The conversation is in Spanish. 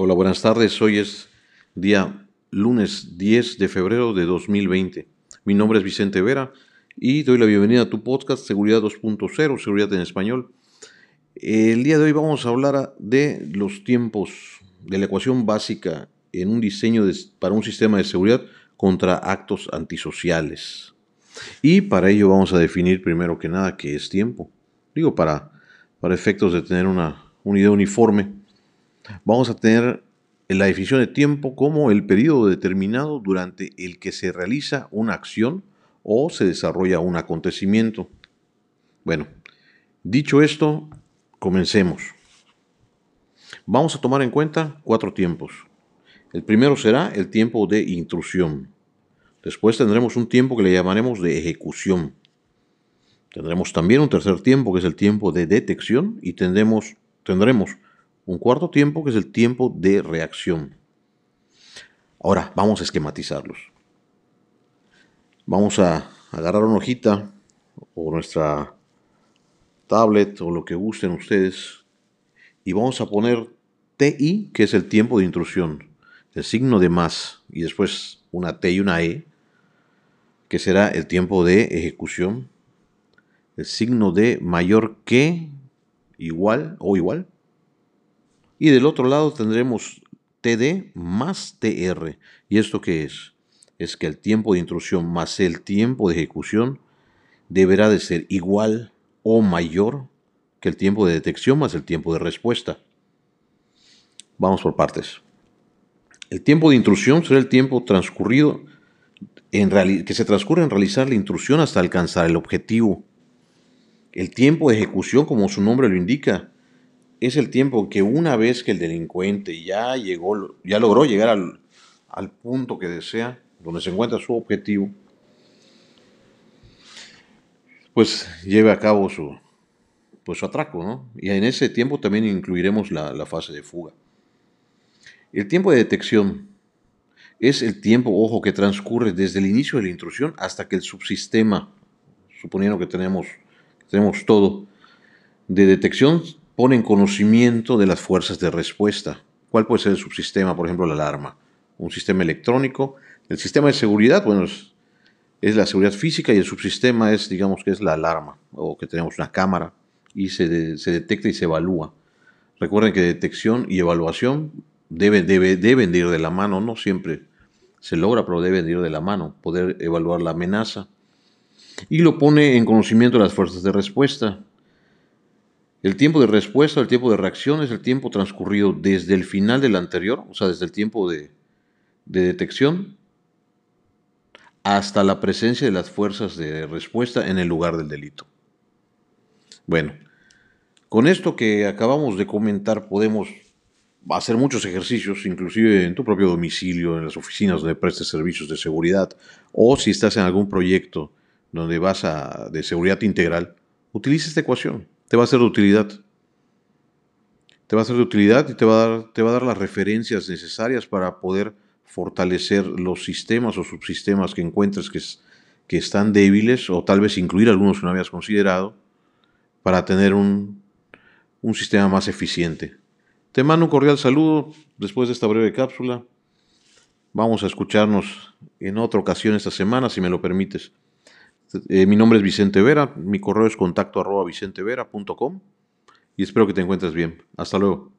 Hola, buenas tardes. Hoy es día lunes 10 de febrero de 2020. Mi nombre es Vicente Vera y doy la bienvenida a tu podcast Seguridad 2.0, Seguridad en Español. El día de hoy vamos a hablar de los tiempos de la ecuación básica en un diseño para un sistema de seguridad contra actos antisociales. Y para ello vamos a definir primero que nada qué es tiempo. Digo, para, para efectos de tener una unidad uniforme vamos a tener la definición de tiempo como el periodo determinado durante el que se realiza una acción o se desarrolla un acontecimiento. Bueno, dicho esto, comencemos. Vamos a tomar en cuenta cuatro tiempos. El primero será el tiempo de intrusión. Después tendremos un tiempo que le llamaremos de ejecución. Tendremos también un tercer tiempo que es el tiempo de detección y tendremos, tendremos un cuarto tiempo que es el tiempo de reacción. Ahora vamos a esquematizarlos. Vamos a agarrar una hojita o nuestra tablet o lo que gusten ustedes y vamos a poner TI, que es el tiempo de intrusión, el signo de más y después una T y una E, que será el tiempo de ejecución, el signo de mayor que, igual o igual, y del otro lado tendremos TD más TR. ¿Y esto qué es? Es que el tiempo de intrusión más el tiempo de ejecución deberá de ser igual o mayor que el tiempo de detección más el tiempo de respuesta. Vamos por partes. El tiempo de intrusión será el tiempo transcurrido que se transcurre en realizar la intrusión hasta alcanzar el objetivo. El tiempo de ejecución, como su nombre lo indica, es el tiempo que una vez que el delincuente ya llegó, ya logró llegar al, punto que desea, donde se encuentra su objetivo, pues lleve a cabo su, pues su atraco, ¿no? Y en ese tiempo también incluiremos la, la fase de fuga. El tiempo de detección es el tiempo, ojo, que transcurre desde el inicio de la intrusión hasta que el subsistema, suponiendo que tenemos, que tenemos todo, de detección pone en conocimiento de las fuerzas de respuesta. ¿Cuál puede ser el subsistema? Por ejemplo, la alarma. Un sistema electrónico. El sistema de seguridad, bueno, es, la seguridad física y el subsistema es, digamos, que es la alarma o que tenemos una cámara y se, detecta y se evalúa. Recuerden que detección y evaluación deben, deben de ir de la mano, no siempre se logra, pero deben de ir de la mano, poder evaluar la amenaza. Y lo pone en conocimiento de las fuerzas de respuesta. El tiempo de respuesta, el tiempo de reacción es el tiempo transcurrido desde el final del anterior, o sea, desde el tiempo de, detección, hasta la presencia de las fuerzas de respuesta en el lugar del delito. Bueno, con esto que acabamos de comentar podemos hacer muchos ejercicios, inclusive en tu propio domicilio, en las oficinas donde prestes servicios de seguridad, o si estás en algún proyecto donde vas a, de seguridad integral, utiliza esta ecuación te va a ser de utilidad. Te va a ser de utilidad y te va a dar, te va a dar las referencias necesarias para poder fortalecer los sistemas o subsistemas que encuentres que, que están débiles o tal vez incluir algunos que no habías considerado para tener un, un sistema más eficiente. Te mando un cordial saludo después de esta breve cápsula. Vamos a escucharnos en otra ocasión esta semana, si me lo permites. Eh, mi nombre es Vicente Vera, mi correo es contacto arroba vicentevera.com y espero que te encuentres bien. Hasta luego.